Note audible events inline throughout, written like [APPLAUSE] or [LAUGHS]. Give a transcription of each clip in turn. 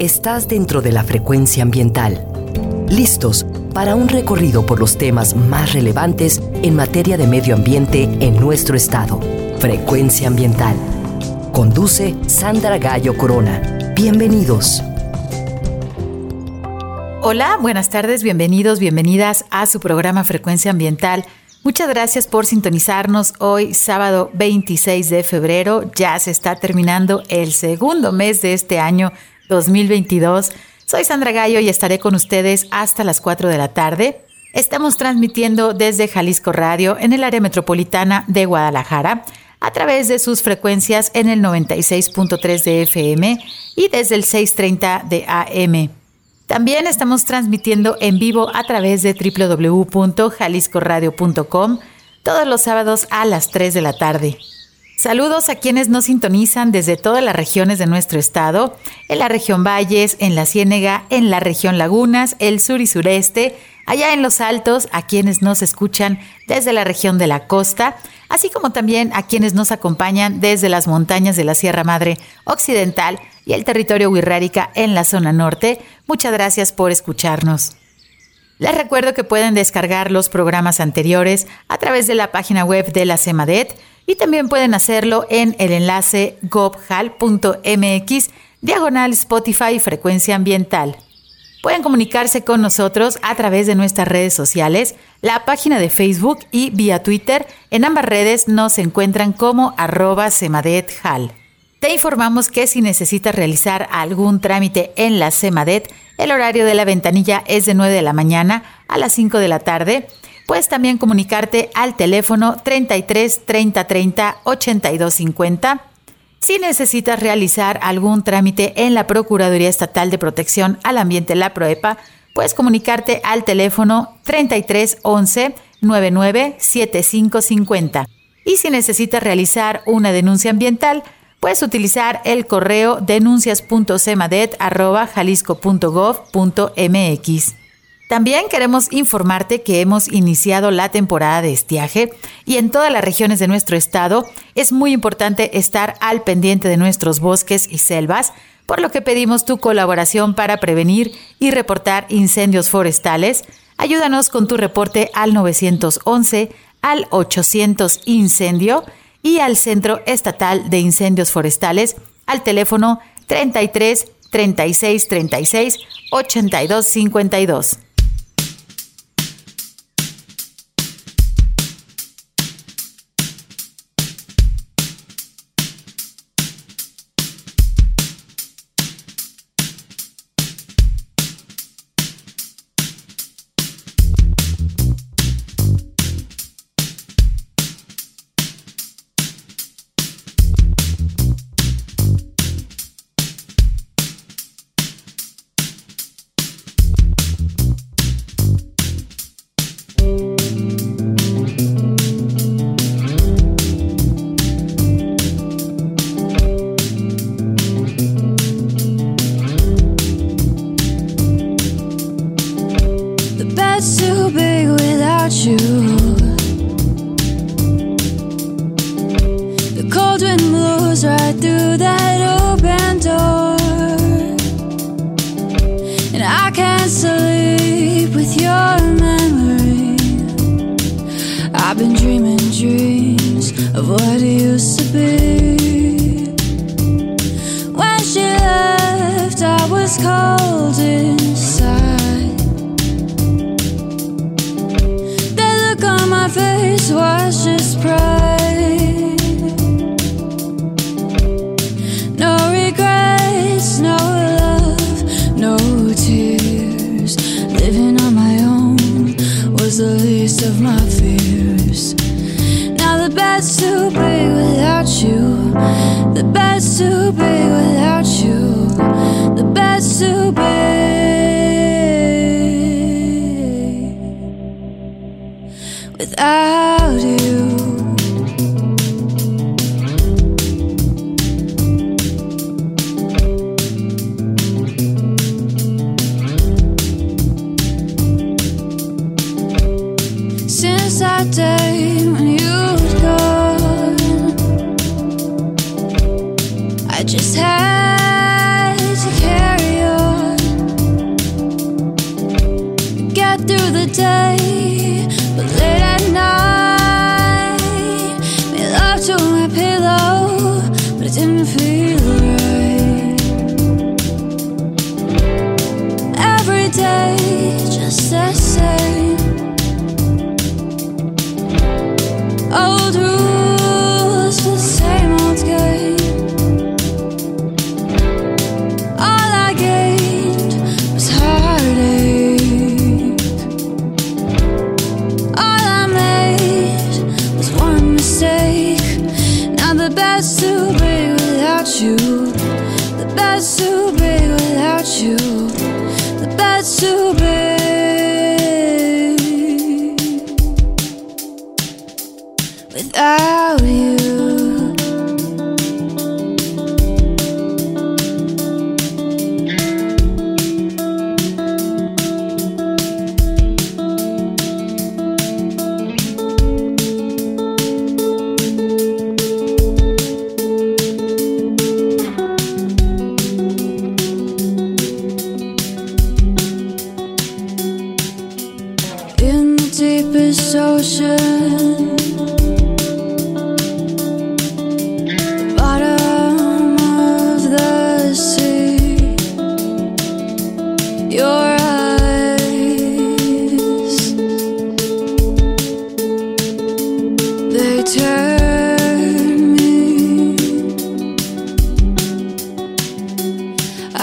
Estás dentro de la frecuencia ambiental. Listos para un recorrido por los temas más relevantes en materia de medio ambiente en nuestro estado. Frecuencia ambiental. Conduce Sandra Gallo Corona. Bienvenidos. Hola, buenas tardes, bienvenidos, bienvenidas a su programa Frecuencia Ambiental. Muchas gracias por sintonizarnos hoy, sábado 26 de febrero. Ya se está terminando el segundo mes de este año 2022. Soy Sandra Gallo y estaré con ustedes hasta las 4 de la tarde. Estamos transmitiendo desde Jalisco Radio en el área metropolitana de Guadalajara a través de sus frecuencias en el 96.3 de FM y desde el 630 de AM. También estamos transmitiendo en vivo a través de www.jaliscoradio.com todos los sábados a las 3 de la tarde. Saludos a quienes nos sintonizan desde todas las regiones de nuestro estado, en la región Valles, en la Ciénega, en la región Lagunas, el sur y sureste, allá en los altos, a quienes nos escuchan desde la región de la costa, así como también a quienes nos acompañan desde las montañas de la Sierra Madre Occidental y el territorio Huirrárica en la zona norte. Muchas gracias por escucharnos. Les recuerdo que pueden descargar los programas anteriores a través de la página web de la CEMADET y también pueden hacerlo en el enlace gobhal.mx diagonal Spotify frecuencia ambiental. Pueden comunicarse con nosotros a través de nuestras redes sociales, la página de Facebook y vía Twitter. En ambas redes nos encuentran como arroba semadethal. Te informamos que si necesitas realizar algún trámite en la CEMADET, el horario de la ventanilla es de 9 de la mañana a las 5 de la tarde Puedes también comunicarte al teléfono 33 30 30 82 50. Si necesitas realizar algún trámite en la Procuraduría Estatal de Protección al Ambiente, la PROEPA, puedes comunicarte al teléfono 33 11 99 75 50. Y si necesitas realizar una denuncia ambiental, puedes utilizar el correo denuncias.cemadet.jalisco.gov.mx. También queremos informarte que hemos iniciado la temporada de estiaje y en todas las regiones de nuestro estado es muy importante estar al pendiente de nuestros bosques y selvas, por lo que pedimos tu colaboración para prevenir y reportar incendios forestales. Ayúdanos con tu reporte al 911, al 800 Incendio y al Centro Estatal de Incendios Forestales al teléfono 33 36 36 82 52. through the day.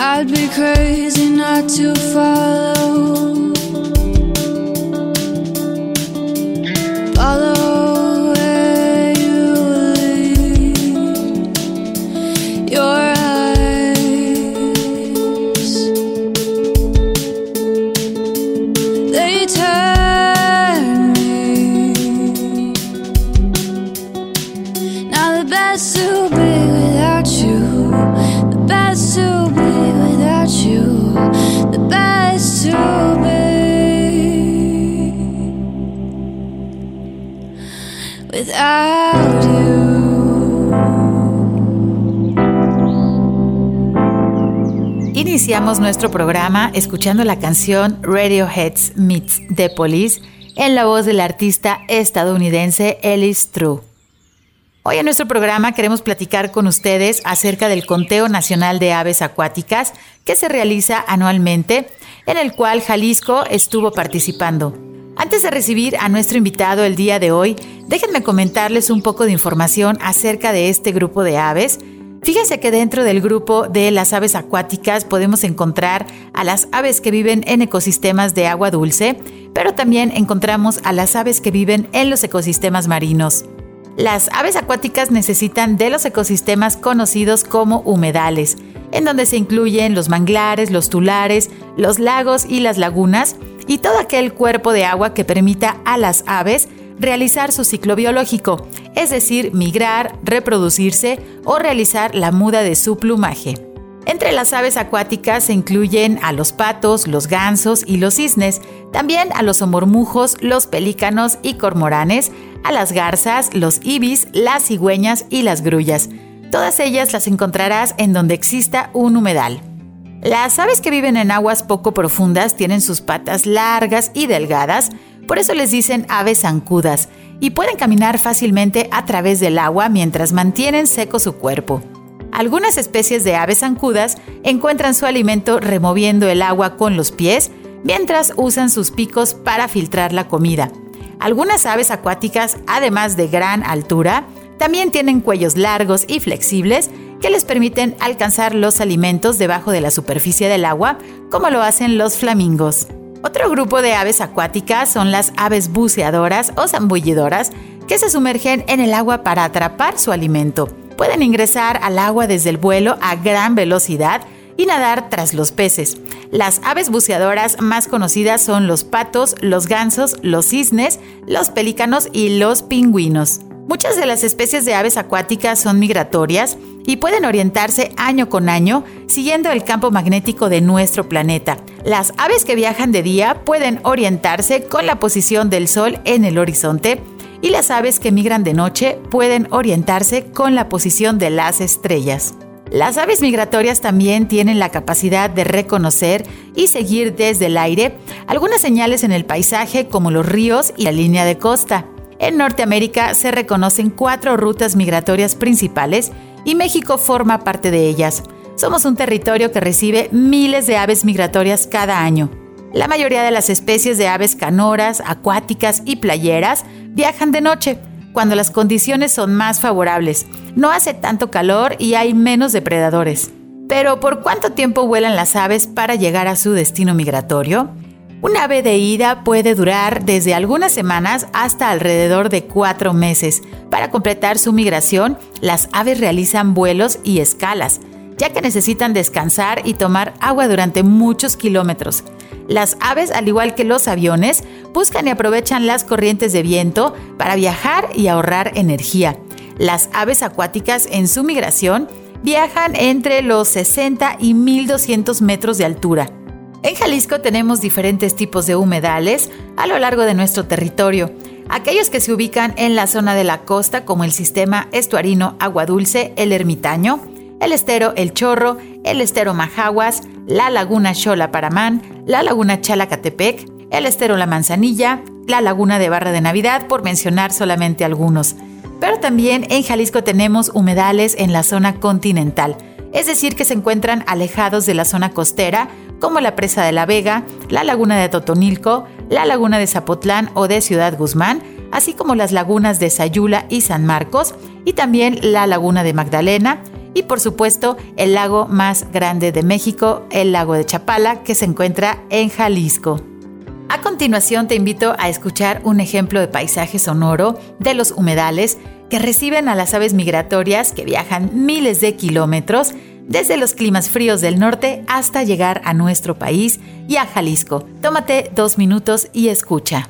I'd be crazy not to follow. Iniciamos nuestro programa escuchando la canción Radiohead's Meets the Police en la voz del artista estadounidense Ellis True. Hoy en nuestro programa queremos platicar con ustedes acerca del Conteo Nacional de Aves Acuáticas que se realiza anualmente, en el cual Jalisco estuvo participando. Antes de recibir a nuestro invitado el día de hoy, déjenme comentarles un poco de información acerca de este grupo de aves. Fíjense que dentro del grupo de las aves acuáticas podemos encontrar a las aves que viven en ecosistemas de agua dulce, pero también encontramos a las aves que viven en los ecosistemas marinos. Las aves acuáticas necesitan de los ecosistemas conocidos como humedales, en donde se incluyen los manglares, los tulares, los lagos y las lagunas, y todo aquel cuerpo de agua que permita a las aves realizar su ciclo biológico, es decir, migrar, reproducirse o realizar la muda de su plumaje. Entre las aves acuáticas se incluyen a los patos, los gansos y los cisnes, también a los omormujos, los pelícanos y cormoranes, a las garzas, los ibis, las cigüeñas y las grullas. Todas ellas las encontrarás en donde exista un humedal. Las aves que viven en aguas poco profundas tienen sus patas largas y delgadas, por eso les dicen aves zancudas, y pueden caminar fácilmente a través del agua mientras mantienen seco su cuerpo. Algunas especies de aves zancudas encuentran su alimento removiendo el agua con los pies, mientras usan sus picos para filtrar la comida. Algunas aves acuáticas, además de gran altura, también tienen cuellos largos y flexibles que les permiten alcanzar los alimentos debajo de la superficie del agua, como lo hacen los flamingos. Otro grupo de aves acuáticas son las aves buceadoras o zambullidoras que se sumergen en el agua para atrapar su alimento. Pueden ingresar al agua desde el vuelo a gran velocidad y nadar tras los peces. Las aves buceadoras más conocidas son los patos, los gansos, los cisnes, los pelícanos y los pingüinos. Muchas de las especies de aves acuáticas son migratorias y pueden orientarse año con año siguiendo el campo magnético de nuestro planeta. Las aves que viajan de día pueden orientarse con la posición del Sol en el horizonte y las aves que migran de noche pueden orientarse con la posición de las estrellas. Las aves migratorias también tienen la capacidad de reconocer y seguir desde el aire algunas señales en el paisaje como los ríos y la línea de costa. En Norteamérica se reconocen cuatro rutas migratorias principales y México forma parte de ellas. Somos un territorio que recibe miles de aves migratorias cada año. La mayoría de las especies de aves canoras, acuáticas y playeras viajan de noche, cuando las condiciones son más favorables. No hace tanto calor y hay menos depredadores. Pero ¿por cuánto tiempo vuelan las aves para llegar a su destino migratorio? Un ave de ida puede durar desde algunas semanas hasta alrededor de cuatro meses. Para completar su migración, las aves realizan vuelos y escalas. ya que necesitan descansar y tomar agua durante muchos kilómetros. Las aves, al igual que los aviones, buscan y aprovechan las corrientes de viento para viajar y ahorrar energía. Las aves acuáticas en su migración viajan entre los 60 y 1200 metros de altura. En Jalisco tenemos diferentes tipos de humedales a lo largo de nuestro territorio. Aquellos que se ubican en la zona de la costa como el sistema estuarino Agua Dulce, el Ermitaño, el estero El Chorro, el estero Majaguas, la laguna Xola Paramán, la laguna Chalacatepec, el estero La Manzanilla, la laguna de Barra de Navidad, por mencionar solamente algunos. Pero también en Jalisco tenemos humedales en la zona continental, es decir, que se encuentran alejados de la zona costera como la presa de la Vega, la laguna de Totonilco, la laguna de Zapotlán o de Ciudad Guzmán, así como las lagunas de Sayula y San Marcos, y también la laguna de Magdalena, y por supuesto el lago más grande de México, el lago de Chapala, que se encuentra en Jalisco. A continuación te invito a escuchar un ejemplo de paisaje sonoro de los humedales que reciben a las aves migratorias que viajan miles de kilómetros desde los climas fríos del norte hasta llegar a nuestro país y a Jalisco. Tómate dos minutos y escucha.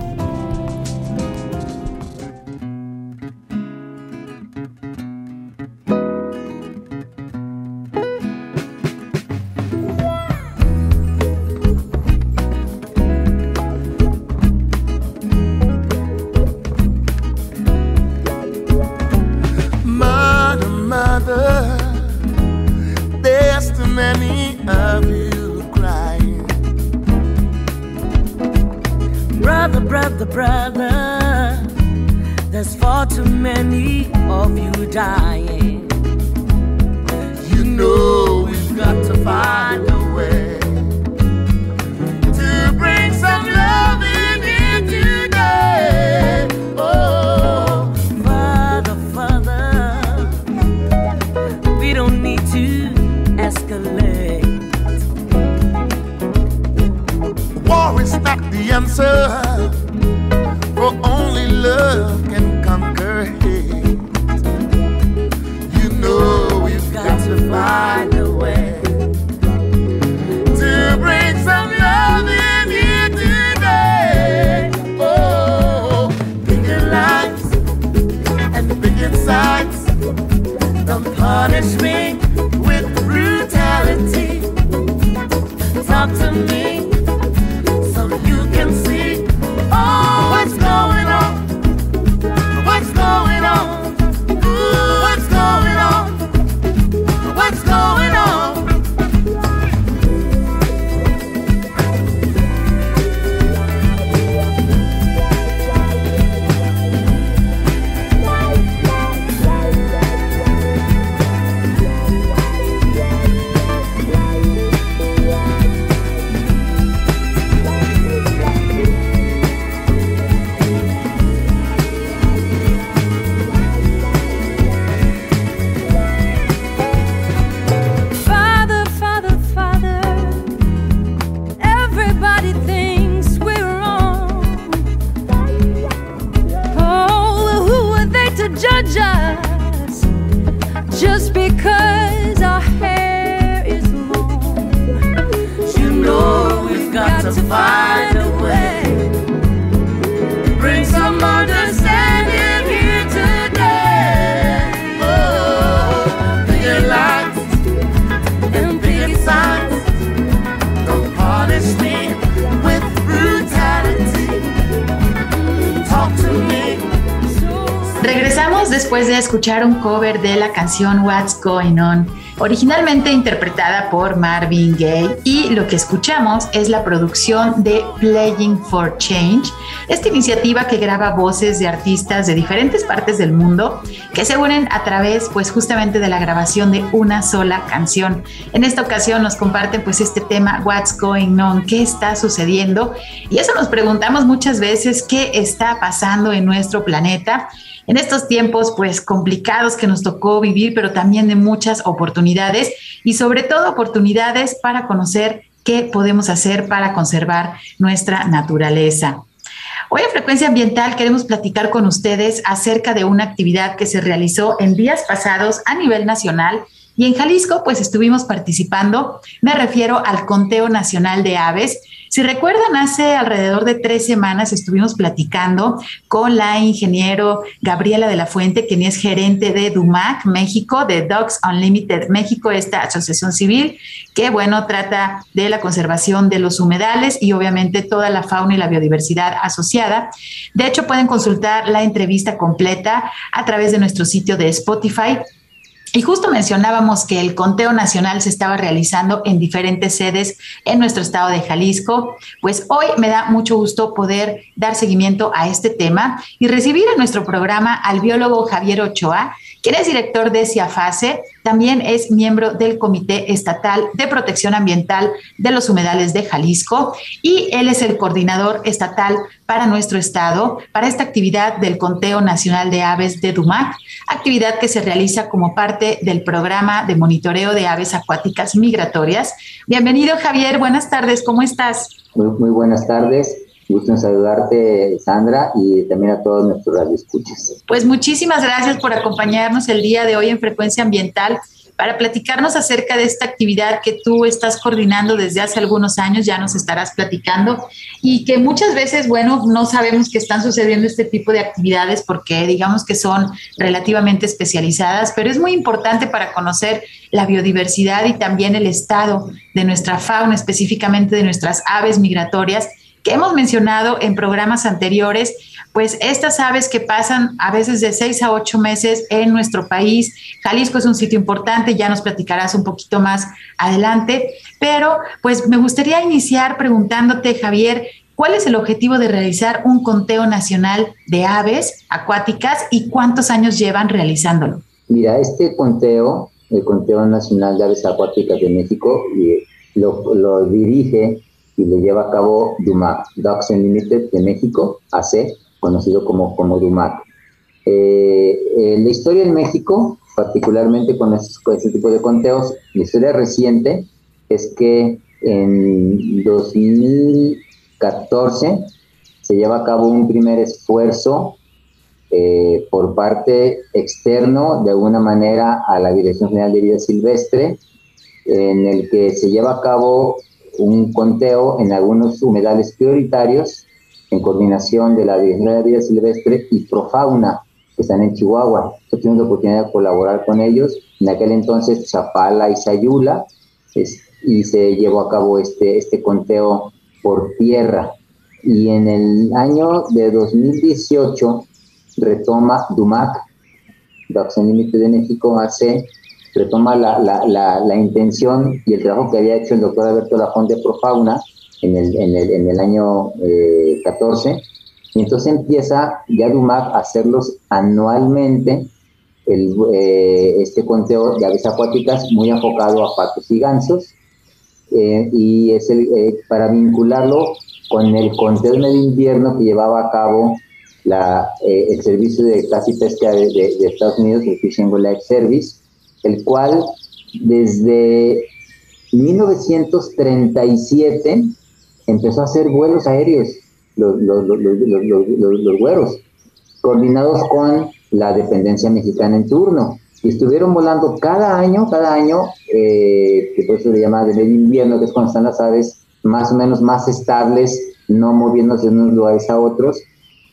Después de escuchar un cover de la canción What's Going On, originalmente interpretada por Marvin Gaye, y lo que escuchamos es la producción de Playing for Change, esta iniciativa que graba voces de artistas de diferentes partes del mundo que se unen a través pues justamente de la grabación de una sola canción. En esta ocasión nos comparten pues este tema What's Going On, qué está sucediendo, y eso nos preguntamos muchas veces qué está pasando en nuestro planeta en estos tiempos pues complicados que nos tocó vivir, pero también de muchas oportunidades y sobre todo oportunidades para conocer qué podemos hacer para conservar nuestra naturaleza. Hoy en Frecuencia Ambiental queremos platicar con ustedes acerca de una actividad que se realizó en días pasados a nivel nacional y en Jalisco pues estuvimos participando, me refiero al Conteo Nacional de Aves, si recuerdan, hace alrededor de tres semanas estuvimos platicando con la ingeniero Gabriela de la Fuente, quien es gerente de DUMAC México, de Dogs Unlimited México, esta asociación civil que, bueno, trata de la conservación de los humedales y obviamente toda la fauna y la biodiversidad asociada. De hecho, pueden consultar la entrevista completa a través de nuestro sitio de Spotify y justo mencionábamos que el conteo nacional se estaba realizando en diferentes sedes en nuestro estado de Jalisco. Pues hoy me da mucho gusto poder dar seguimiento a este tema y recibir en nuestro programa al biólogo Javier Ochoa, quien es director de CIAFASE, también es miembro del Comité Estatal de Protección Ambiental de los Humedales de Jalisco y él es el coordinador estatal para nuestro estado para esta actividad del Conteo Nacional de Aves de DUMAC, actividad que se realiza como parte del programa de monitoreo de aves acuáticas migratorias. Bienvenido Javier, buenas tardes, ¿cómo estás? Muy, muy buenas tardes. Gusto en saludarte, Sandra, y también a todos nuestros radioescuchas. Pues muchísimas gracias por acompañarnos el día de hoy en Frecuencia Ambiental para platicarnos acerca de esta actividad que tú estás coordinando desde hace algunos años, ya nos estarás platicando, y que muchas veces, bueno, no sabemos que están sucediendo este tipo de actividades porque digamos que son relativamente especializadas, pero es muy importante para conocer la biodiversidad y también el estado de nuestra fauna, específicamente de nuestras aves migratorias que hemos mencionado en programas anteriores, pues estas aves que pasan a veces de seis a ocho meses en nuestro país. Jalisco es un sitio importante, ya nos platicarás un poquito más adelante, pero pues me gustaría iniciar preguntándote, Javier, ¿cuál es el objetivo de realizar un conteo nacional de aves acuáticas y cuántos años llevan realizándolo? Mira, este conteo, el Conteo Nacional de Aves Acuáticas de México, lo, lo dirige y lo lleva a cabo DUMAC, Dogs Unlimited de México, AC, conocido como, como DUMAC. Eh, eh, la historia en México, particularmente con, con este tipo de conteos, la historia reciente es que en 2014 se lleva a cabo un primer esfuerzo eh, por parte externo, de alguna manera, a la Dirección General de Vida Silvestre, en el que se lleva a cabo un conteo en algunos humedales prioritarios en coordinación de la Dirección de Vida Silvestre y Profauna, que están en Chihuahua. Yo tuve la oportunidad de colaborar con ellos. En aquel entonces, Chapala y Sayula, y se llevó a cabo este, este conteo por tierra. Y en el año de 2018 retoma DUMAC, Acción Límite de México, hace retoma la, la, la, intención y el trabajo que había hecho el doctor Alberto Lafón de Profauna en el, en el, en el año 14, eh, y entonces empieza ya Dumac a hacerlos anualmente, el, eh, este conteo de aves acuáticas muy enfocado a patos y gansos, eh, y es el, para vincularlo con el conteo de invierno que llevaba a cabo la, el servicio de casi pesca de, de, de Estados Unidos, el Fishing Wildlife Service, el cual desde 1937 empezó a hacer vuelos aéreos, los, los, güeros, coordinados con la dependencia mexicana en turno. y estuvieron volando cada año, cada año, eh, que por eso se llama de invierno, que es cuando están las aves más o menos más estables, no moviéndose de unos lugares a otros.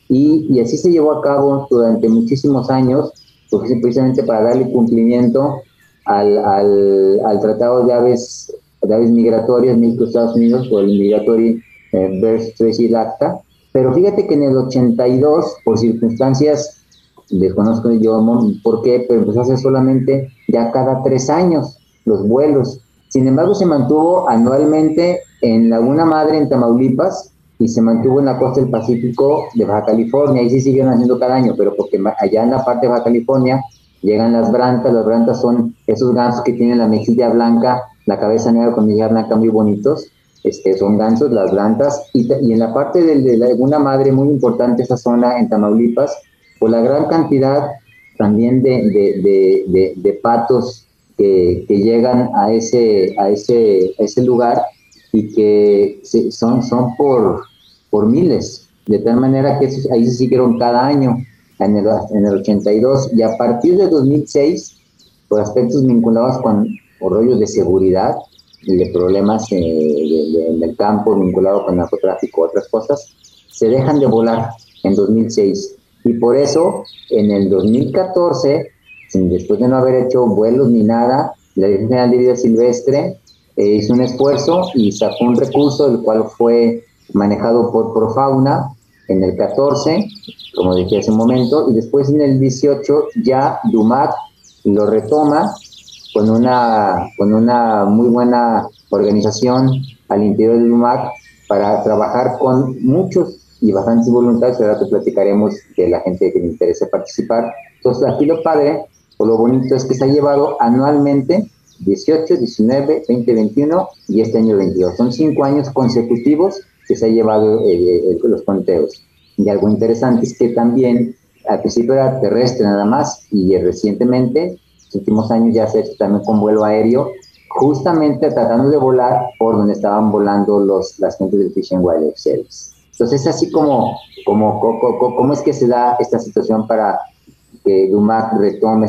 Y, y así se llevó a cabo durante muchísimos años, precisamente para darle cumplimiento al, al, al Tratado de Aves, de Aves Migratorias México-Estados Unidos, o el Migratory eh, Birds Treaty Acta. Pero fíjate que en el 82, por circunstancias desconozco yo por qué, pero empezó a hacer solamente ya cada tres años los vuelos. Sin embargo, se mantuvo anualmente en Laguna Madre, en Tamaulipas, y se mantuvo en la costa del Pacífico de Baja California. Ahí sí siguen haciendo cada año, pero porque allá en la parte de Baja California llegan las brantas. Las brantas son esos gansos que tienen la mejilla blanca, la cabeza negra con mejilla blanca muy bonitos. Este, son gansos, las brantas. Y, y en la parte de, de Laguna Madre, muy importante esa zona en Tamaulipas, por la gran cantidad también de, patos que, llegan a ese, a ese, ese lugar y que son, son por, por miles, de tal manera que ahí se siguieron cada año, en el, en el 82, y a partir de 2006, por aspectos vinculados con rollos de seguridad y de problemas en el campo vinculados con narcotráfico, otras cosas, se dejan de volar en 2006 y por eso, en el 2014, después de no haber hecho vuelos ni nada, la Dirección General de Vida Silvestre eh, hizo un esfuerzo y sacó un recurso, el cual fue manejado por Profauna en el 14, como dije hace un momento, y después en el 18 ya Dumac lo retoma con una, con una muy buena organización al interior de Dumac para trabajar con muchos y bastantes voluntades, ahora te platicaremos de la gente que le interese participar. Entonces, aquí lo padre o lo bonito es que se ha llevado anualmente 18, 19, 20, 21 y este año 22. Son cinco años consecutivos que se ha llevado eh, eh, los conteos. Y algo interesante es que también al principio era terrestre nada más y recientemente, los últimos años ya se ha hecho también con vuelo aéreo, justamente tratando de volar por donde estaban volando los, las gentes del Fish and Wildlife Service. Entonces, es así como, como, cómo es que se da esta situación para que Dumac retome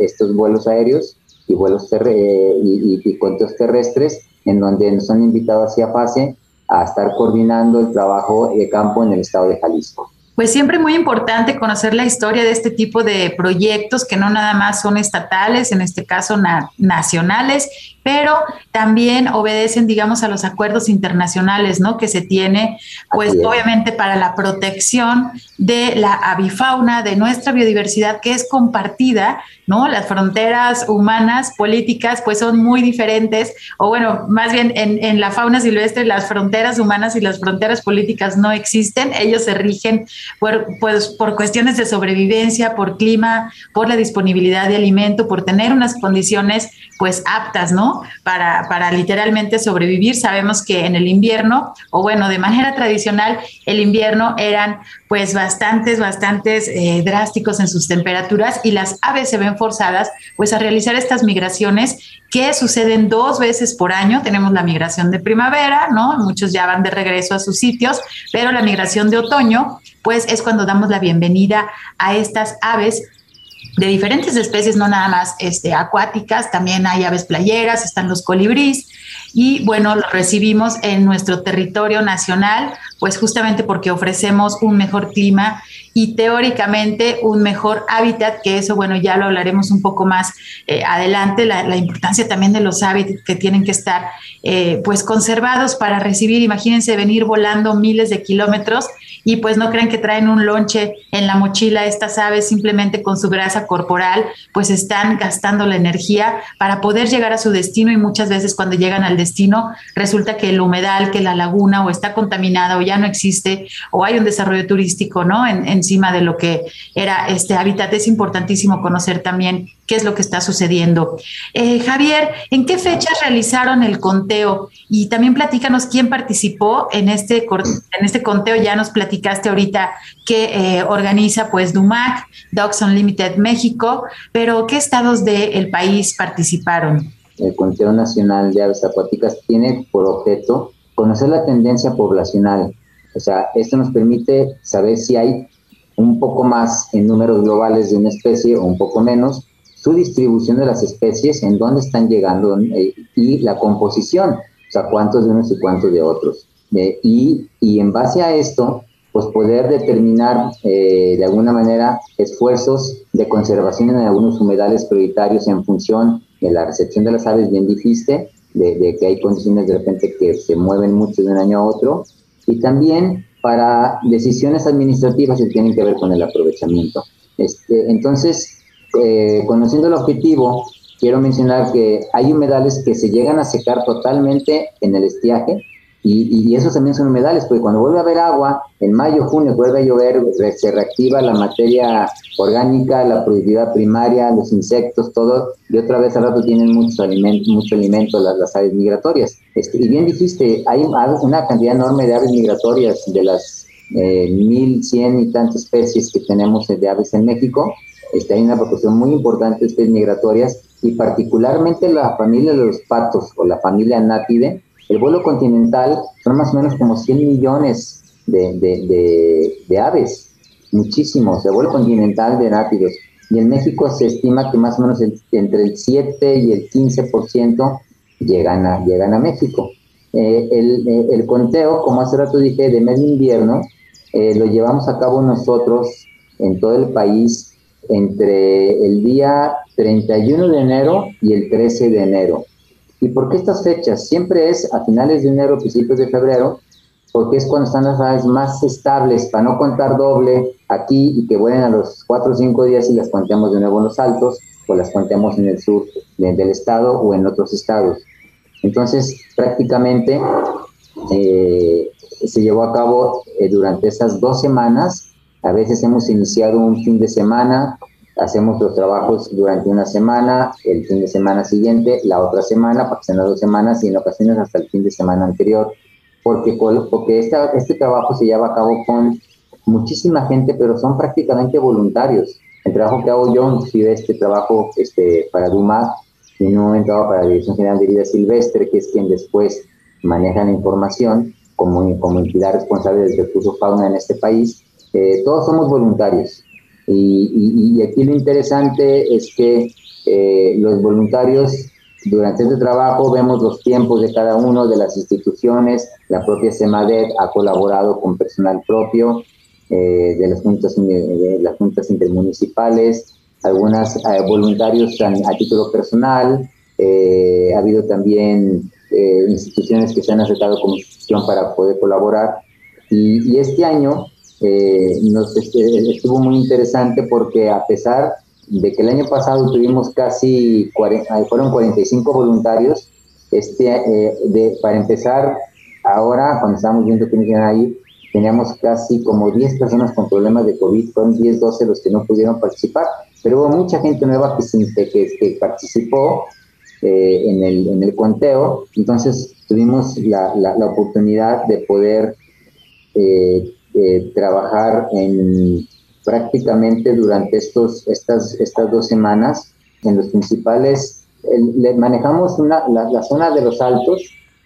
estos vuelos aéreos y vuelos y, y, terrestres, en donde nos han invitado hacia fase a estar coordinando el trabajo de campo en el estado de Jalisco. Pues siempre muy importante conocer la historia de este tipo de proyectos que no nada más son estatales, en este caso nacionales, pero también obedecen, digamos, a los acuerdos internacionales, ¿no? Que se tiene, pues obviamente para la protección de la avifauna, de nuestra biodiversidad, que es compartida, ¿no? Las fronteras humanas, políticas, pues son muy diferentes, o bueno, más bien en, en la fauna silvestre las fronteras humanas y las fronteras políticas no existen, ellos se rigen por, pues, por cuestiones de sobrevivencia, por clima, por la disponibilidad de alimento, por tener unas condiciones pues aptas, ¿no? Para, para literalmente sobrevivir. Sabemos que en el invierno, o bueno, de manera tradicional, el invierno eran pues bastantes, bastantes eh, drásticos en sus temperaturas y las aves se ven forzadas pues a realizar estas migraciones que suceden dos veces por año. Tenemos la migración de primavera, ¿no? Muchos ya van de regreso a sus sitios, pero la migración de otoño pues es cuando damos la bienvenida a estas aves de diferentes especies, no nada más este, acuáticas, también hay aves playeras, están los colibríes. Y bueno, los recibimos en nuestro territorio nacional, pues justamente porque ofrecemos un mejor clima y teóricamente un mejor hábitat, que eso, bueno, ya lo hablaremos un poco más eh, adelante, la, importancia también de los hábitats que tienen que estar eh, pues conservados para recibir, imagínense venir volando miles de kilómetros y pues no crean que traen un lonche en la mochila estas aves simplemente con su grasa corporal, pues están gastando la energía para poder llegar a su destino y muchas veces cuando llegan al destino resulta que el humedal, que la laguna o está contaminada o ya no existe o hay un desarrollo turístico, ¿no? encima de lo que era este hábitat. Es importantísimo conocer también qué es lo que está sucediendo. Eh, Javier, ¿en qué fechas realizaron el conteo? Y también platícanos quién participó en este, este conteo. Ya nos platicaste ahorita que eh, organiza pues DUMAC, Dogs Unlimited México, pero ¿qué estados del país participaron? El Conteo Nacional de Aves Acuáticas tiene por objeto conocer la tendencia poblacional. O sea, esto nos permite saber si hay un poco más en números globales de una especie o un poco menos, su distribución de las especies, en dónde están llegando eh, y la composición, o sea, cuántos de unos y cuántos de otros. y, y, en base a esto, pues poder determinar eh, de alguna manera esfuerzos de conservación en algunos humedales prioritarios en función de la recepción de las aves, bien dijiste, de, de que hay condiciones de repente que se mueven mucho de un año a otro, y también para decisiones administrativas que tienen que ver con el aprovechamiento. Este, entonces, eh, conociendo el objetivo, quiero mencionar que hay humedales que se llegan a secar totalmente en el estiaje y, esos también son humedales, porque cuando vuelve a haber agua, en mayo, junio, vuelve a llover, se reactiva la materia orgánica, la productividad primaria, los insectos, todo, y otra vez al rato tienen mucho alimento, mucho alimento las, las aves migratorias. Este, y bien dijiste, hay una cantidad enorme de aves migratorias, de las eh, 1.100 y tantas especies que tenemos de aves en México, este, hay una proporción muy importante de migratorias, y particularmente la familia de los patos o la familia Natide, el vuelo continental son más o menos como 100 millones de, aves, muchísimos, el vuelo continental de nátidos. Y en México se estima que más o menos entre el 7 y el 15% llegan a, llegan a México. Eh, eh, el, conteo, como hace rato dije, de medio invierno, eh, lo llevamos a cabo nosotros en todo el país entre el día 31 de enero y el 13 de enero. ¿Y por qué estas fechas? Siempre es a finales de enero, principios de febrero, porque es cuando están las aves más estables, para no contar doble aquí y que vuelen a los cuatro o cinco días y las contemos de nuevo en los altos, o las contemos en el sur del estado o en otros estados. Entonces, prácticamente eh, se llevó a cabo eh, durante esas dos semanas. A veces hemos iniciado un fin de semana, hacemos los trabajos durante una semana, el fin de semana siguiente, la otra semana, para que sean las dos semanas y en ocasiones hasta el fin de semana anterior, porque, porque esta, este trabajo se lleva a cabo con muchísima gente, pero son prácticamente voluntarios. El trabajo que hago yo, inclusive este trabajo este, para DUMAC, y en un momento para la Dirección General de Vida Silvestre, que es quien después maneja la información como, como entidad responsable del recurso fauna en este país, eh, todos somos voluntarios. Y, aquí lo interesante es que eh, los voluntarios durante este trabajo vemos los tiempos de cada uno de las instituciones, la propia SEMADET ha colaborado con personal propio eh, de, las juntas, de las juntas intermunicipales, algunas eh, voluntarios a, título personal, ha habido también instituciones que se han aceptado como institución para poder colaborar. Y, y este año eh, nos, estuvo muy interesante porque a pesar de que el año pasado tuvimos casi 40, fueron 45 voluntarios, este, eh, de, para empezar, ahora cuando estábamos viendo que iban ahí, teníamos casi como 10 personas con problemas de COVID, fueron 10, 12 los que no pudieron participar, pero hubo mucha gente nueva que, que, que participó eh, en, el, en el conteo, entonces tuvimos la, la, la oportunidad de poder eh, eh, trabajar en prácticamente durante estos, estas, estas dos semanas en los principales, le manejamos una, la, zona de los altos,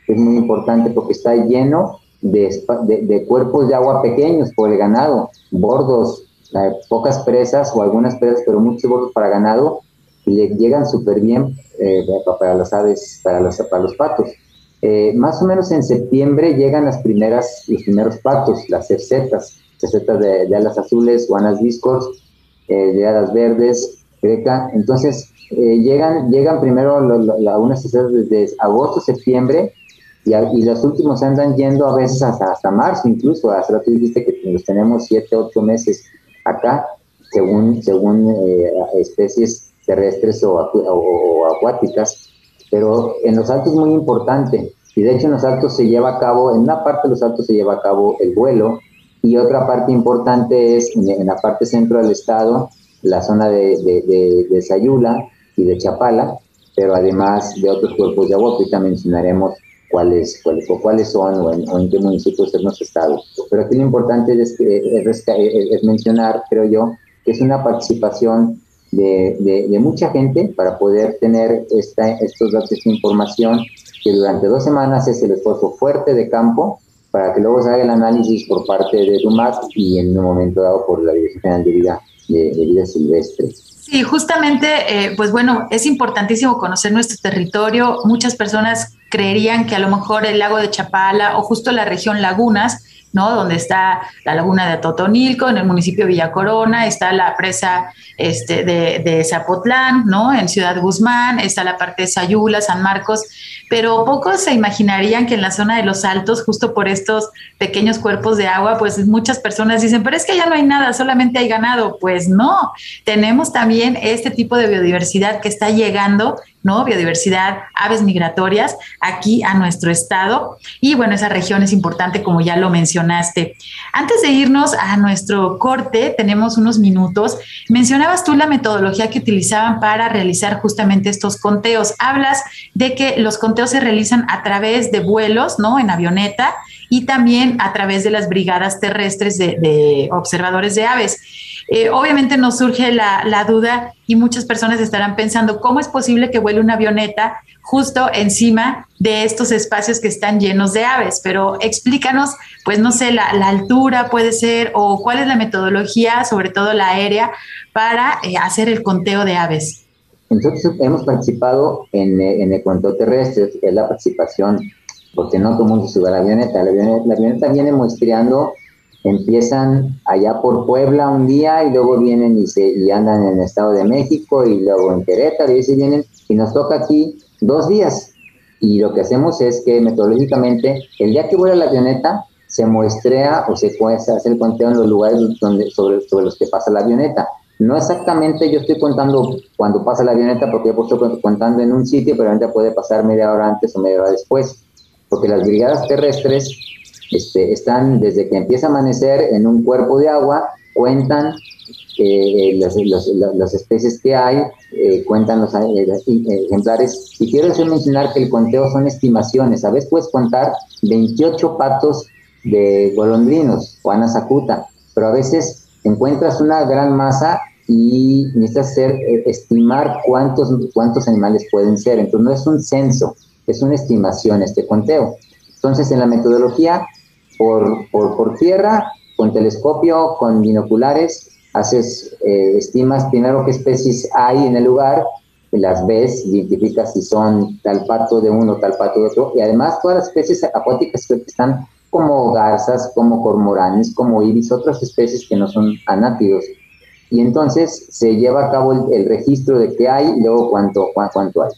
que es muy importante porque está lleno de, de, cuerpos de agua pequeños por el ganado, bordos, eh, pocas presas o algunas presas, pero muchos bordos para ganado, le llegan súper bien eh, para las aves, para los, para los patos. Eh, más o menos en septiembre llegan las primeras, los primeros patos, las cercetas, cercetas de, alas azules, guanas discos, eh, de alas verdes, greca. Entonces, eh, llegan, llegan primero algunas cercetas desde agosto, septiembre, y, y, los últimos andan yendo a veces hasta, marzo, incluso. Hace rato dijiste que los tenemos siete, ocho meses acá, según, según especies terrestres o, o acuáticas pero en los altos es muy importante. Y de hecho en los altos se lleva a cabo, en una parte de los altos se lleva a cabo el vuelo y otra parte importante es en, la parte centro del estado, la zona de, de, de, Sayula y de Chapala, pero además de otros cuerpos de agua, ahorita mencionaremos cuáles, cuáles, cuáles son o en, qué municipios es nuestro estado. Pero aquí lo importante es, es, es mencionar, creo yo, que es una participación de, de, mucha gente para poder tener esta, estos datos, esta información, que durante dos semanas es el esfuerzo fuerte de campo para que luego se haga el análisis por parte de DUMAC y en un momento dado por la Dirección General de Vida de, vida silvestre. Sí, justamente, eh, pues bueno, es importantísimo conocer nuestro territorio. Muchas personas creerían que a lo mejor el lago de Chapala o justo la región Lagunas ¿no? Donde está la laguna de Totonilco, en el municipio de Villa Corona, está la presa este, de, de, Zapotlán, ¿no? En Ciudad Guzmán, está la parte de Sayula, San Marcos, pero pocos se imaginarían que en la zona de los altos, justo por estos pequeños cuerpos de agua, pues muchas personas dicen, pero es que ya no hay nada, solamente hay ganado. Pues no, tenemos también este tipo de biodiversidad que está llegando ¿no? Biodiversidad, aves migratorias aquí a nuestro estado. Y bueno, esa región es importante, como ya lo mencionaste. Antes de irnos a nuestro corte, tenemos unos minutos. Mencionabas tú la metodología que utilizaban para realizar justamente estos conteos. Hablas de que los conteos se realizan a través de vuelos, ¿no? En avioneta y también a través de las brigadas terrestres de, observadores de aves. Eh, obviamente nos surge la, duda y muchas personas estarán pensando, ¿cómo es posible que vuele una avioneta justo encima de estos espacios que están llenos de aves? Pero explícanos, pues no sé, la, altura puede ser o cuál es la metodología, sobre todo la aérea, para eh, hacer el conteo de aves. Nosotros hemos participado en, en el conteo terrestre, es la participación, porque no todo el mundo sube a la avioneta. La avioneta, la avioneta viene muestreando empiezan allá por Puebla un día y luego vienen y, se, y andan en el Estado de México y luego en Querétaro y se vienen y nos toca aquí dos días. Y lo que hacemos es que metodológicamente, el día que vuela la avioneta, se muestrea o se puede hacer el conteo en los lugares donde, sobre, sobre los que pasa la avioneta. No exactamente yo estoy contando cuando pasa la avioneta, porque yo estoy contando en un sitio, pero la puede pasar media hora antes o media hora después, porque las brigadas terrestres este, están desde que empieza a amanecer en un cuerpo de agua, cuentan eh, las, las, especies que hay, eh, cuentan los eh, ejemplares. Y quiero decir, mencionar que el conteo son estimaciones. A veces puedes contar 28 patos de golondrinos o anasacuta, pero a veces encuentras una gran masa y necesitas hacer, estimar cuántos, cuántos animales pueden ser. Entonces no es un censo, es una estimación este conteo. Entonces en la metodología por, por, por tierra, con telescopio, con binoculares, haces, eh, estimas primero qué especies hay en el lugar, las ves, identificas si son tal pato de uno, tal pato de otro, y además todas las especies acuáticas que están como garzas, como cormoranes, como ibis, otras especies que no son anátidos. Y entonces se lleva a cabo el, registro de qué hay y luego cuánto, cuánto hay.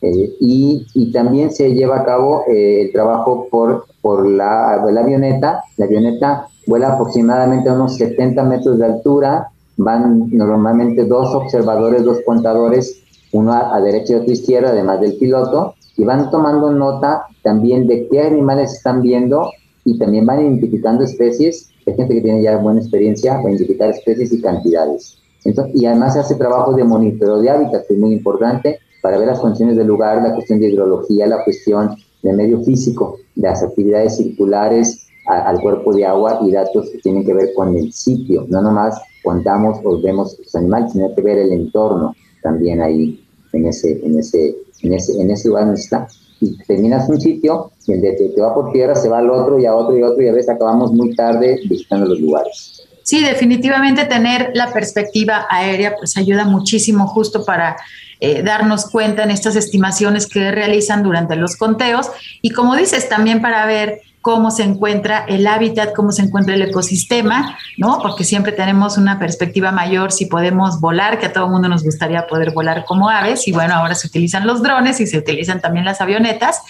Eh, y, y, también se lleva a cabo eh, el trabajo por, por la, la, avioneta. La avioneta vuela aproximadamente a unos 70 metros de altura. Van normalmente dos observadores, dos contadores, uno a, derecha y otro a izquierda, además del piloto, y van tomando nota también de qué animales están viendo y también van identificando especies. Hay gente que tiene ya buena experiencia para identificar especies y cantidades. Entonces, y además se hace trabajo de monitoreo de hábitat, que es muy importante, para ver las condiciones del lugar, la cuestión de hidrología, la cuestión de medio físico, las actividades circulares al cuerpo de agua y datos que tienen que ver con el sitio. No nomás contamos o vemos los animales, sino que ver el entorno también ahí en ese, en ese, en ese, en ese lugar donde está. Y terminas un sitio y el de te va por tierra se va al otro y a otro y a otro y a veces acabamos muy tarde visitando los lugares. Sí, definitivamente tener la perspectiva aérea pues ayuda muchísimo justo para eh, darnos cuenta en estas estimaciones que realizan durante los conteos. Y como dices, también para ver cómo se encuentra el hábitat, cómo se encuentra el ecosistema, ¿no? Porque siempre tenemos una perspectiva mayor si podemos volar, que a todo mundo nos gustaría poder volar como aves, y bueno, ahora se utilizan los drones y se utilizan también las avionetas.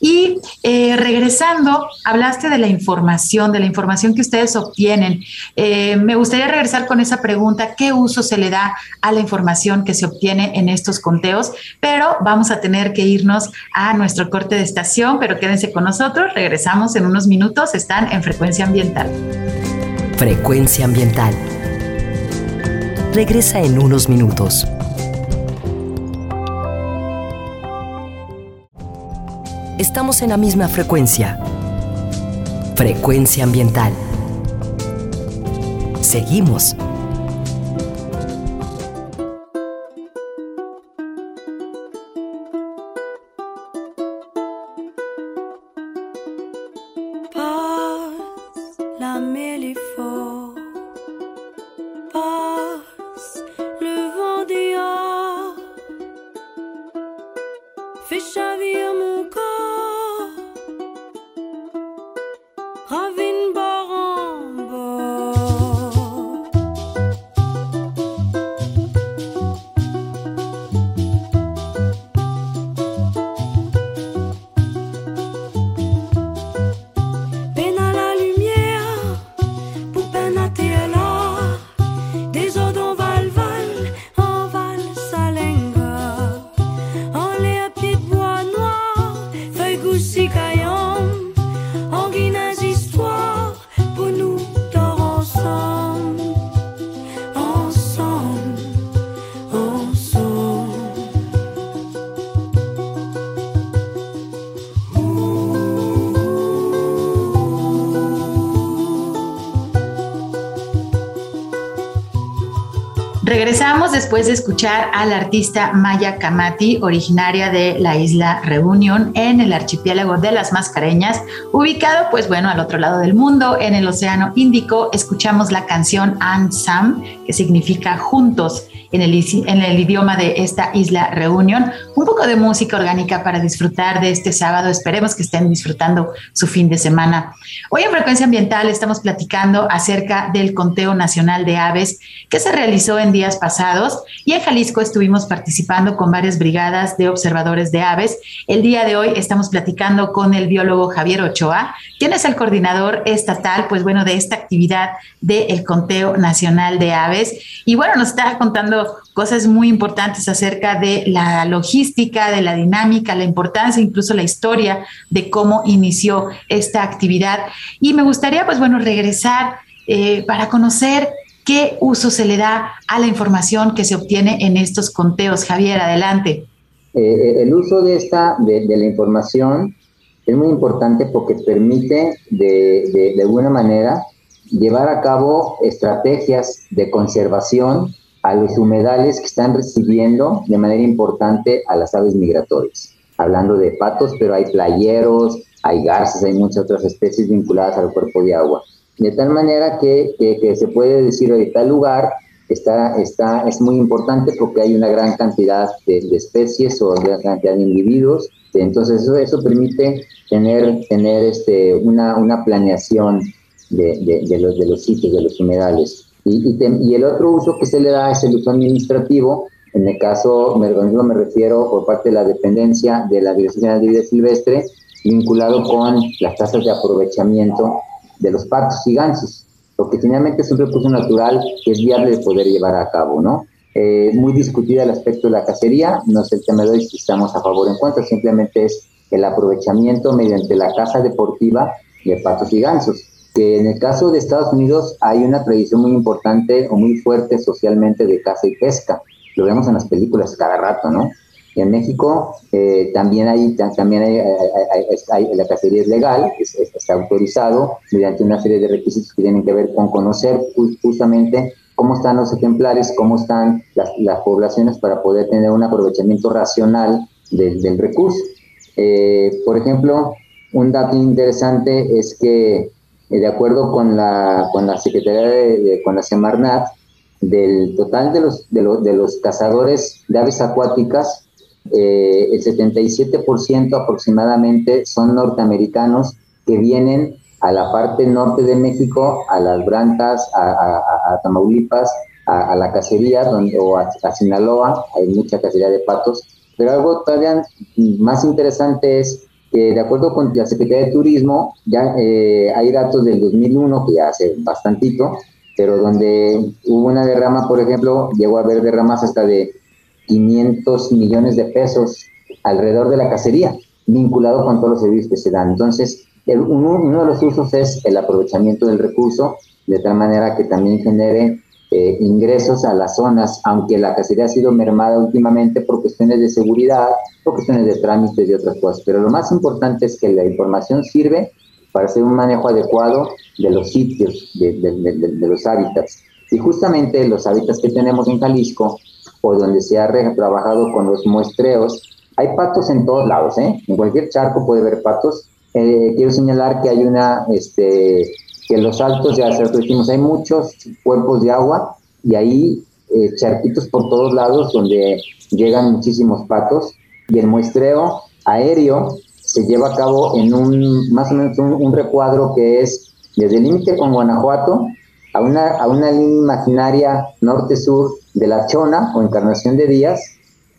Y eh, regresando, hablaste de la información, de la información que ustedes obtienen. Eh, me gustaría regresar con esa pregunta, ¿qué uso se le da a la información que se obtiene en estos conteos? Pero vamos a tener que irnos a nuestro corte de estación, pero quédense con nosotros, regresamos en unos minutos están en Frecuencia Ambiental. Frecuencia Ambiental. Regresa en unos minutos. Estamos en la misma frecuencia. Frecuencia Ambiental. Seguimos Regresamos después de escuchar a la artista Maya Kamati, originaria de la isla Reunion en el archipiélago de las Mascareñas, ubicado pues bueno al otro lado del mundo, en el Océano Índico. Escuchamos la canción Ansam, que significa juntos en el, en el idioma de esta isla Reunión. Un poco de música orgánica para disfrutar de este sábado. Esperemos que estén disfrutando su fin de semana. Hoy en Frecuencia Ambiental estamos platicando acerca del conteo nacional de aves que se realizó en días pasados y en Jalisco estuvimos participando con varias brigadas de observadores de aves. El día de hoy estamos platicando con el biólogo Javier Ochoa, quien es el coordinador estatal, pues bueno, de esta actividad del conteo nacional de aves. Y bueno, nos está contando cosas muy importantes acerca de la logística, de la dinámica, la importancia, incluso la historia de cómo inició esta actividad. Y me gustaría, pues bueno, regresar eh, para conocer qué uso se le da a la información que se obtiene en estos conteos. Javier, adelante. Eh, eh, el uso de esta, de, la información es muy importante porque permite de, de, de alguna manera llevar a cabo estrategias de conservación a los humedales que están recibiendo de manera importante a las aves migratorias. Hablando de patos, pero hay playeros, hay garzas, hay muchas otras especies vinculadas al cuerpo de agua. De tal manera que, que, se puede decir que tal lugar está, está, es muy importante porque hay una gran cantidad de, especies o una cantidad de individuos. Entonces eso, eso permite tener, tener este, una, una planeación de, de, de, los, de los sitios, de los humedales. Y, el otro uso que se le da es el uso administrativo. En el caso, me, me refiero por parte de la dependencia de la Dirección de Vida Silvestre, vinculado con las tasas de aprovechamiento de los patos y gansos, porque finalmente es un recurso natural que es viable de poder llevar a cabo, ¿no? Eh, muy discutida el aspecto de la cacería, no es el tema de hoy si estamos a favor o en contra, simplemente es el aprovechamiento mediante la caza deportiva de patos y gansos en el caso de Estados Unidos hay una tradición muy importante o muy fuerte socialmente de caza y pesca. Lo vemos en las películas cada rato, ¿no? En México eh, también, hay, también la cacería es legal, está autorizado mediante una serie de requisitos que tienen que ver con conocer justamente cómo están los ejemplares, cómo están las, poblaciones para poder tener un aprovechamiento racional del recurso. Eh, por ejemplo, un dato interesante es que de acuerdo con la, con la Secretaría de, con la Semarnat, del total de los, de, los, de los cazadores de aves acuáticas, eh, el 77% aproximadamente son norteamericanos que vienen a la parte norte de México, a las Brantas, a, Tamaulipas, a, la cacería donde, o a, Sinaloa, hay mucha cacería de patos. Pero algo todavía más interesante es de acuerdo con la Secretaría de Turismo, ya eh, hay datos del 2001, que ya hace bastantito, pero donde hubo una derrama, por ejemplo, llegó a haber derramas hasta de 500 millones de pesos alrededor de la cacería, vinculado con todos los servicios que se dan. Entonces, uno de los usos es el aprovechamiento del recurso, de tal manera que también genere eh, ingresos a las zonas, aunque la cacería ha sido mermada últimamente por cuestiones de seguridad, por cuestiones de trámites y otras cosas. Pero lo más importante es que la información sirve para hacer un manejo adecuado de los sitios, de, de los hábitats. Y justamente los hábitats que tenemos en Jalisco, o donde se ha trabajado con los muestreos, hay patos en todos lados, ¿eh? En cualquier charco puede haber patos. Eh, quiero señalar que hay una este, que los altos, se dijimos, hay muchos cuerpos de agua y ahí eh, charquitos por todos lados donde llegan muchísimos patos y el muestreo aéreo se lleva a cabo en un más o menos un, recuadro que es desde el límite con Guanajuato a una, a una línea imaginaria norte-sur de la Chona o Encarnación de Díaz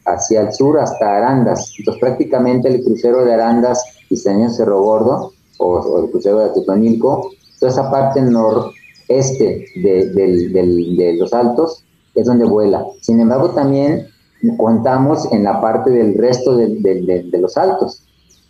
hacia el sur hasta Arandas. Entonces prácticamente el crucero de Arandas y San Cerro Gordo o, el crucero de Atutonilco, toda esa parte noreste de, de los altos es donde vuela. Sin embargo, también contamos en la parte del resto de, los altos.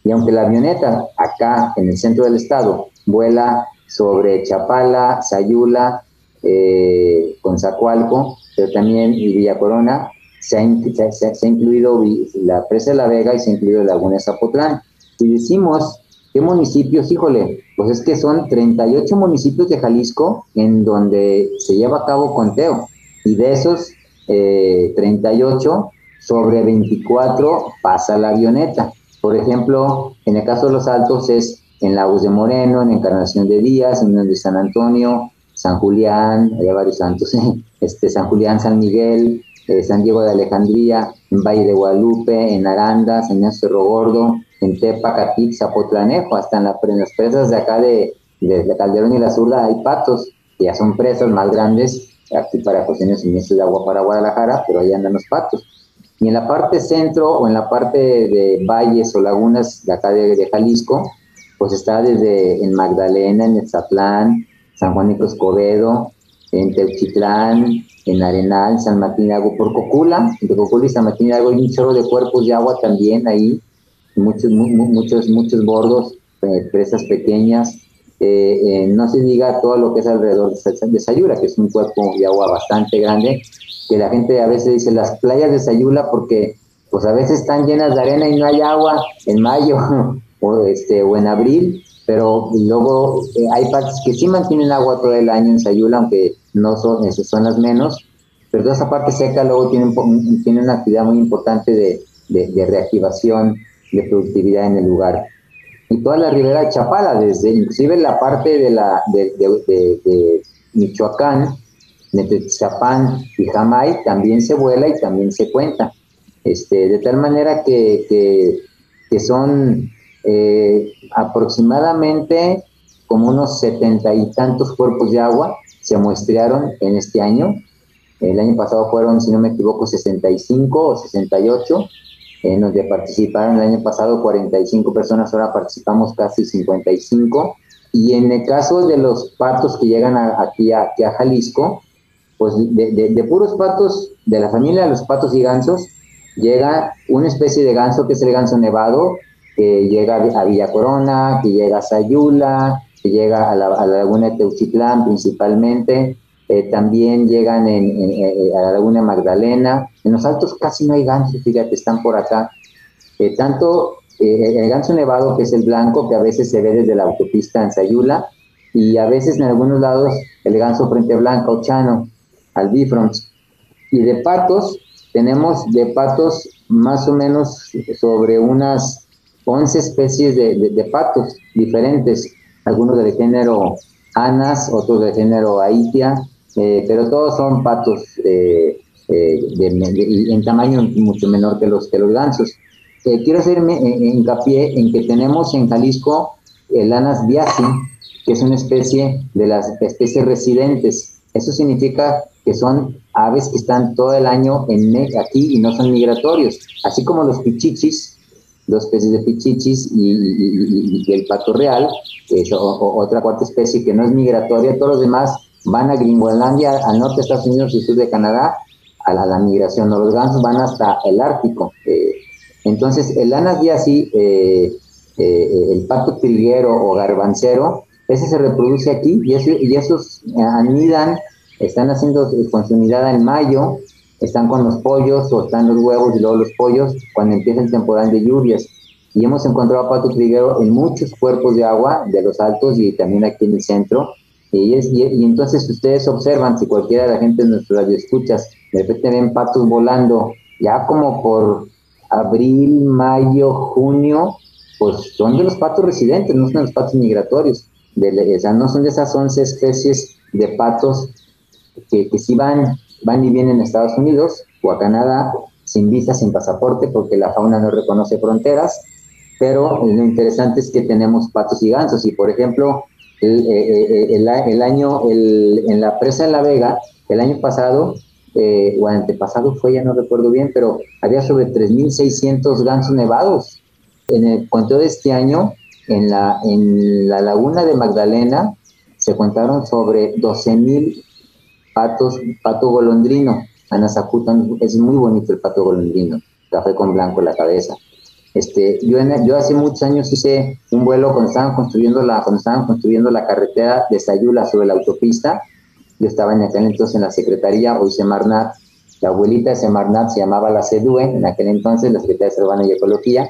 Y aunque la avioneta acá en el centro del estado vuela sobre Chapala, Sayula, eh, Conzacualco, pero también Villa Corona, se ha, incluido la presa de la Vega y se ha incluido Laguna Zapotlán. Si decimos qué municipios, híjole, pues es que son 38 municipios de Jalisco en donde se lleva a cabo conteo. Y de esos 38 eh, sobre 24 pasa la avioneta. Por ejemplo, en el caso de los altos es en Lagos de Moreno, en Encarnación de Díaz, en San Antonio, San Julián, hay varios santos, [LAUGHS] este, San Julián, San Miguel, eh, San Diego de Alejandría, en Valle de Guadalupe, en Arandas, en Cerro Gordo, en Tepa, Capic, Zapotlanejo, hasta en, las presas de acá de, de, Calderón y la Zurda hay patos, que ya son presas más grandes aquí para cuestiones suministro de agua para Guadalajara, pero allá andan los patos. Y en la parte centro o en la parte de valles o lagunas de acá de, Jalisco, pues está desde en Magdalena, en Etzatlán, San Juan de Escobedo, en Teuchitlán, en Arenal, San Martín de Agua, por Cocula, entre Cocula y San Martín de Agua hay un chorro de cuerpos de agua también ahí, muchos, muchos, muchos bordos, eh, presas pequeñas, eh, no se diga todo lo que es alrededor de Sayula, que es un cuerpo de agua bastante grande, que la gente a veces dice las playas de Sayula porque pues a veces están llenas de arena y no hay agua en mayo [LAUGHS] o, este, o en abril, pero luego eh, hay partes que sí mantienen agua todo el año en Sayula, aunque no son, esas son las menos, pero toda esa parte seca luego tiene, tiene una actividad muy importante de, de reactivación de productividad en el lugar y toda la ribera de Chapala, desde inclusive la parte de, la, de, de, de, Michoacán, y Jamay, también se vuela y también se cuenta. Este, de tal manera que, que, son eh, aproximadamente como unos setenta y tantos cuerpos de agua se muestrearon en este año. El año pasado fueron, si no me equivoco, 65 o 68 en donde participaron el año pasado 45 personas, ahora participamos casi 55. Y en el caso de los patos que llegan aquí, a, aquí a Jalisco, pues de, puros patos, de la familia de los patos y gansos, llega una especie de ganso que es el ganso nevado, que llega a Villa Corona, que llega a Sayula, que llega a la, a la laguna de Teuchitlán principalmente, eh, también llegan en, eh, a la Laguna Magdalena. En los altos casi no hay gansos, fíjate, están por acá. Eh, tanto el ganso nevado, que es el blanco, que a veces se ve desde la autopista en Sayula, y a veces en algunos lados el ganso frente blanca o chano, albifrons. Y de patos, tenemos de patos más o menos sobre unas 11 especies de, de patos diferentes, algunos del género Anas, otros del género Aitia, eh, pero todos son patos eh, eh, en tamaño mucho menor que los, que los gansos. quiero hacerme hincapié en que tenemos en Jalisco el Anas diasi, que es una especie de las especies residentes. Eso significa que son aves que están todo el año en, aquí y no son migratorios, así como los pichichis, dos especies de pichichis y, el pato real, es otra cuarta especie que no es migratoria, todos los demás van a Gringolandia, al norte de Estados Unidos y sur de Canadá, a la, migración. Los gansos van hasta el Ártico. Eh, entonces, el anas así, eh, eh, el pato triguero o garbancero, ese se reproduce aquí y, esos anidan, están haciendo su unidad en mayo, están con los pollos o están los huevos y luego los pollos cuando empieza el temporal de lluvias. Y hemos encontrado pato triguero en muchos cuerpos de agua, de los altos y también aquí en el centro, y, es, y, entonces ustedes observan, si cualquiera de la gente de nuestro radio escuchas, de repente ven patos volando, ya como por abril, mayo, junio, pues son de los patos residentes, no son de los patos migratorios. De, o sea, no son de esas 11 especies de patos que, que sí van, van y vienen a Estados Unidos o a Canadá, sin visa, sin pasaporte, porque la fauna no reconoce fronteras, pero lo interesante es que tenemos patos y gansos, y por ejemplo, el, eh, eh, año, en la presa de La Vega, el año pasado, eh, o antepasado fue, ya no recuerdo bien, pero había sobre 3.600 gansos nevados. En el conteo de este año, en la, en la laguna de Magdalena, se contaron sobre 12.000 patos, pato golondrino. Anasacutan, es muy bonito el pato golondrino, café con blanco en la cabeza. Este, yo, yo hace muchos años hice un vuelo cuando estaban construyendo la, cuando estaban construyendo la carretera de Sayula sobre la autopista. Yo estaba en aquel entonces en la secretaría, hoy Semarnat. La abuelita de Semarnat se llamaba la CEDUE, en aquel entonces, la Secretaría de Urbana y Ecología.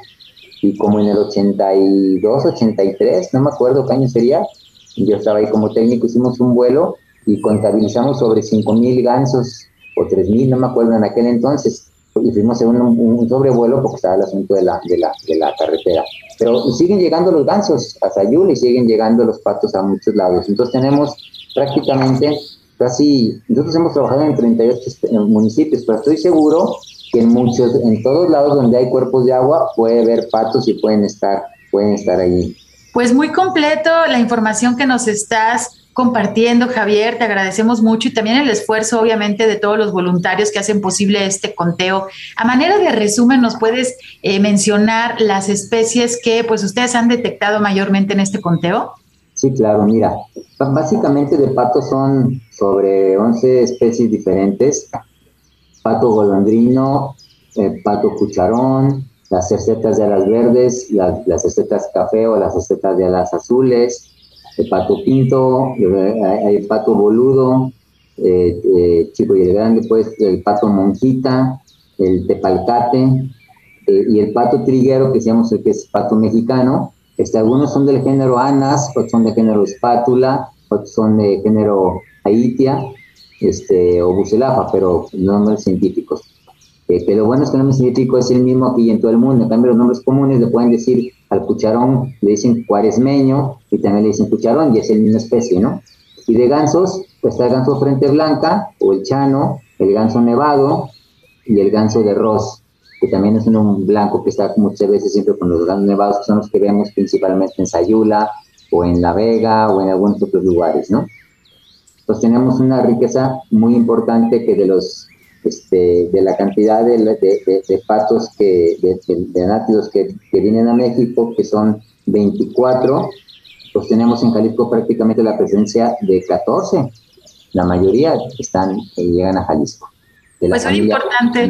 Y como en el 82, 83, no me acuerdo qué año sería, yo estaba ahí como técnico, hicimos un vuelo y contabilizamos sobre 5.000 gansos o 3.000, no me acuerdo en aquel entonces, y fuimos en un, sobrevuelo porque estaba el asunto de la, de la, de la carretera. Pero siguen llegando los gansos a Sayul y siguen llegando los patos a muchos lados. Entonces tenemos prácticamente casi, nosotros hemos trabajado en 38 municipios, pero estoy seguro que en muchos, en todos lados donde hay cuerpos de agua puede haber patos y pueden estar, pueden estar allí. Pues muy completo la información que nos estás compartiendo, Javier. Te agradecemos mucho y también el esfuerzo, obviamente, de todos los voluntarios que hacen posible este conteo. A manera de resumen, ¿nos puedes eh, mencionar las especies que pues ustedes han detectado mayormente en este conteo? Sí, claro, mira, básicamente de pato son sobre 11 especies diferentes. Pato golondrino, eh, pato cucharón, las cercetas de alas verdes, las, las cercetas café o las cercetas de alas azules, el pato pinto, el pato boludo, eh, eh, chico y el grande, pues el pato monjita, el tepalcate eh, y el pato triguero, que decíamos que es pato mexicano. Este, algunos son del género anas, otros son del género espátula, otros son de género aitia este, o bucelafa, pero nombres científicos. Eh, pero bueno es que el nombre científico es el mismo aquí en todo el mundo. En cambio, los nombres comunes le pueden decir al cucharón, le dicen cuaresmeño y también le dicen cucharón y es el misma especie, ¿no? Y de gansos, pues está el ganso frente blanca o el chano, el ganso nevado y el ganso de ros, que también es un blanco que está muchas veces siempre con los gansos nevados, que son los que vemos principalmente en Sayula o en La Vega o en algunos otros lugares, ¿no? Pues tenemos una riqueza muy importante que de los este, de la cantidad de, de, patos que, de, nátidos que, vienen a México, que son 24, pues tenemos en Jalisco prácticamente la presencia de 14. La mayoría están, eh, llegan a Jalisco. Pues un importante,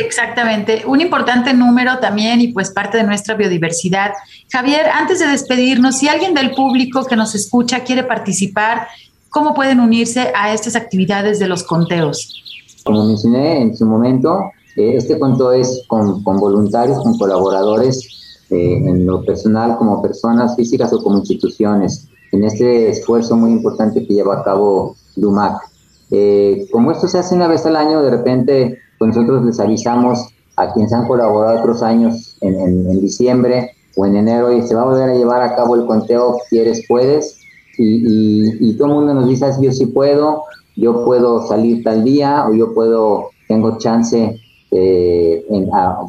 exactamente, un importante número también y pues parte de nuestra biodiversidad. Javier, antes de despedirnos, si alguien del público que nos escucha quiere participar, ¿cómo pueden unirse a estas actividades de los conteos? Como mencioné en su momento, eh, este cuento es con, voluntarios, con colaboradores eh, en lo personal, como personas físicas o como instituciones, en este esfuerzo muy importante que lleva a cabo LUMAC. Eh, como esto se hace una vez al año, de repente pues nosotros les avisamos a quienes han colaborado otros años en, en, diciembre o en enero y se va a volver a llevar a cabo el conteo, quieres, puedes, y, y, y todo el mundo nos dice, yo sí puedo, yo puedo salir tal día o yo puedo, tengo chance eh,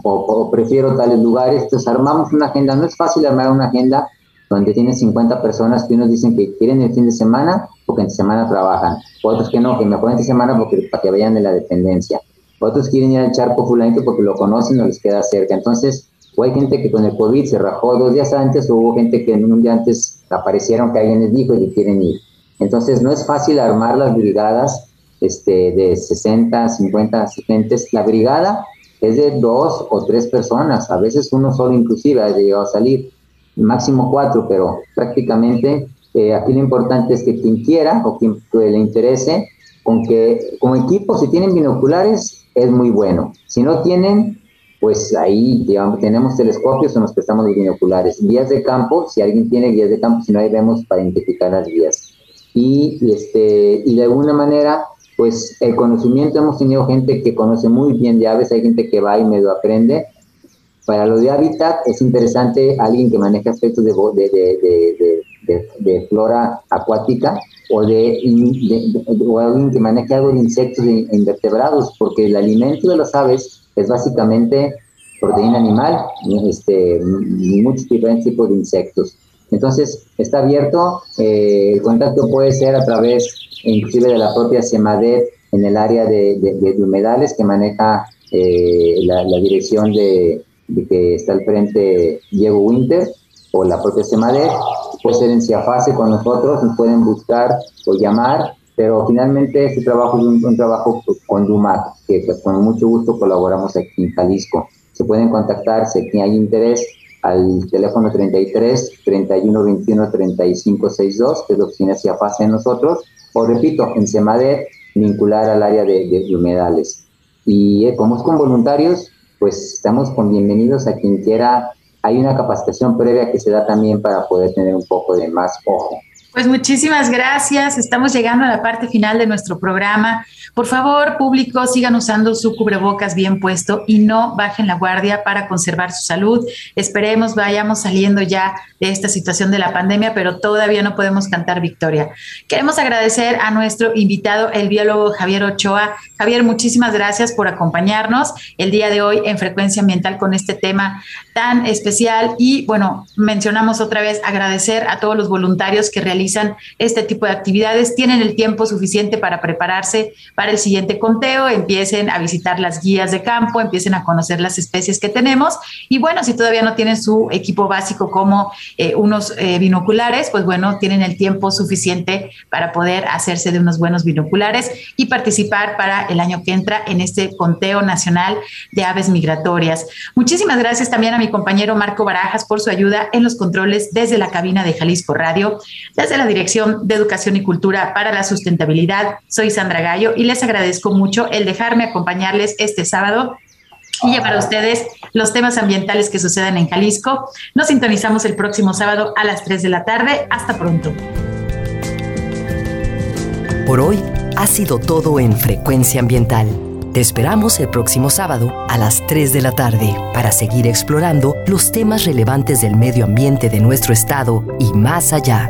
o, prefiero tales lugares. Entonces armamos una agenda. No es fácil armar una agenda donde tienes 50 personas que unos dicen que quieren el fin de semana porque en semana trabajan. Otros que no, que mejor en semana porque, para que vayan de la dependencia. Otros quieren ir al charco fulanito porque lo conocen o les queda cerca. Entonces, o hay gente que con el COVID se rajó dos días antes o hubo gente que un día antes aparecieron que alguien les dijo y quieren ir. Entonces no es fácil armar las brigadas este, de 60, 50 asistentes. La brigada es de dos o tres personas, a veces uno solo inclusive ha llegado a salir, máximo cuatro, pero prácticamente eh, aquí lo importante es que quien quiera o quien le interese, con que como equipo si tienen binoculares es muy bueno. Si no tienen, pues ahí tenemos telescopios o nos prestamos los binoculares. Guías de campo, si alguien tiene guías de campo, si no ahí vemos para identificar las guías y, este, y de alguna manera, pues el conocimiento, hemos tenido gente que conoce muy bien de aves, hay gente que va y medio aprende. Para lo de hábitat es interesante alguien que maneja aspectos de, de, de, flora acuática o, de, o alguien que maneja algo de insectos e invertebrados, porque el alimento de las aves es básicamente proteína animal, este, muchos diferentes tipos de insectos. Entonces, está abierto, eh, el contacto puede ser a través inclusive de la propia SEMADET en el área de, humedales que maneja eh, la, dirección de, que está al frente Diego Winter o la propia SEMADET, puede ser en Ciafase con nosotros, nos pueden buscar o llamar, pero finalmente este trabajo es un, trabajo con DUMAC, que pues, con mucho gusto colaboramos aquí en Jalisco. Se pueden contactar si hay interés al teléfono 33 31 21 35 62, que es lo que tiene Ciafase en nosotros, o repito, en SEMADET, vincular al área de, humedales. Y eh, como es con voluntarios, pues estamos con bienvenidos a quien quiera. Hay una capacitación previa que se da también para poder tener un poco de más ojo pues muchísimas gracias. Estamos llegando a la parte final de nuestro programa. Por favor, público, sigan usando su cubrebocas bien puesto y no bajen la guardia para conservar su salud. Esperemos vayamos saliendo ya de esta situación de la pandemia, pero todavía no podemos cantar victoria. Queremos agradecer a nuestro invitado, el biólogo Javier Ochoa. Javier, muchísimas gracias por acompañarnos el día de hoy en Frecuencia Ambiental con este tema tan especial. Y bueno, mencionamos otra vez agradecer a todos los voluntarios que realizan este tipo de actividades, tienen el tiempo suficiente para prepararse para el siguiente conteo, empiecen a visitar las guías de campo, empiecen a conocer las especies que tenemos y bueno, si todavía no tienen su equipo básico como eh, unos eh, binoculares, pues bueno, tienen el tiempo suficiente para poder hacerse de unos buenos binoculares y participar para el año que entra en este conteo nacional de aves migratorias. Muchísimas gracias también a mi compañero Marco Barajas por su ayuda en los controles desde la cabina de Jalisco Radio. Desde la Dirección de Educación y Cultura para la Sustentabilidad. Soy Sandra Gallo y les agradezco mucho el dejarme acompañarles este sábado y llevar a ustedes los temas ambientales que sucedan en Jalisco. Nos sintonizamos el próximo sábado a las 3 de la tarde. Hasta pronto. Por hoy ha sido todo en Frecuencia Ambiental. Te esperamos el próximo sábado a las 3 de la tarde para seguir explorando los temas relevantes del medio ambiente de nuestro estado y más allá.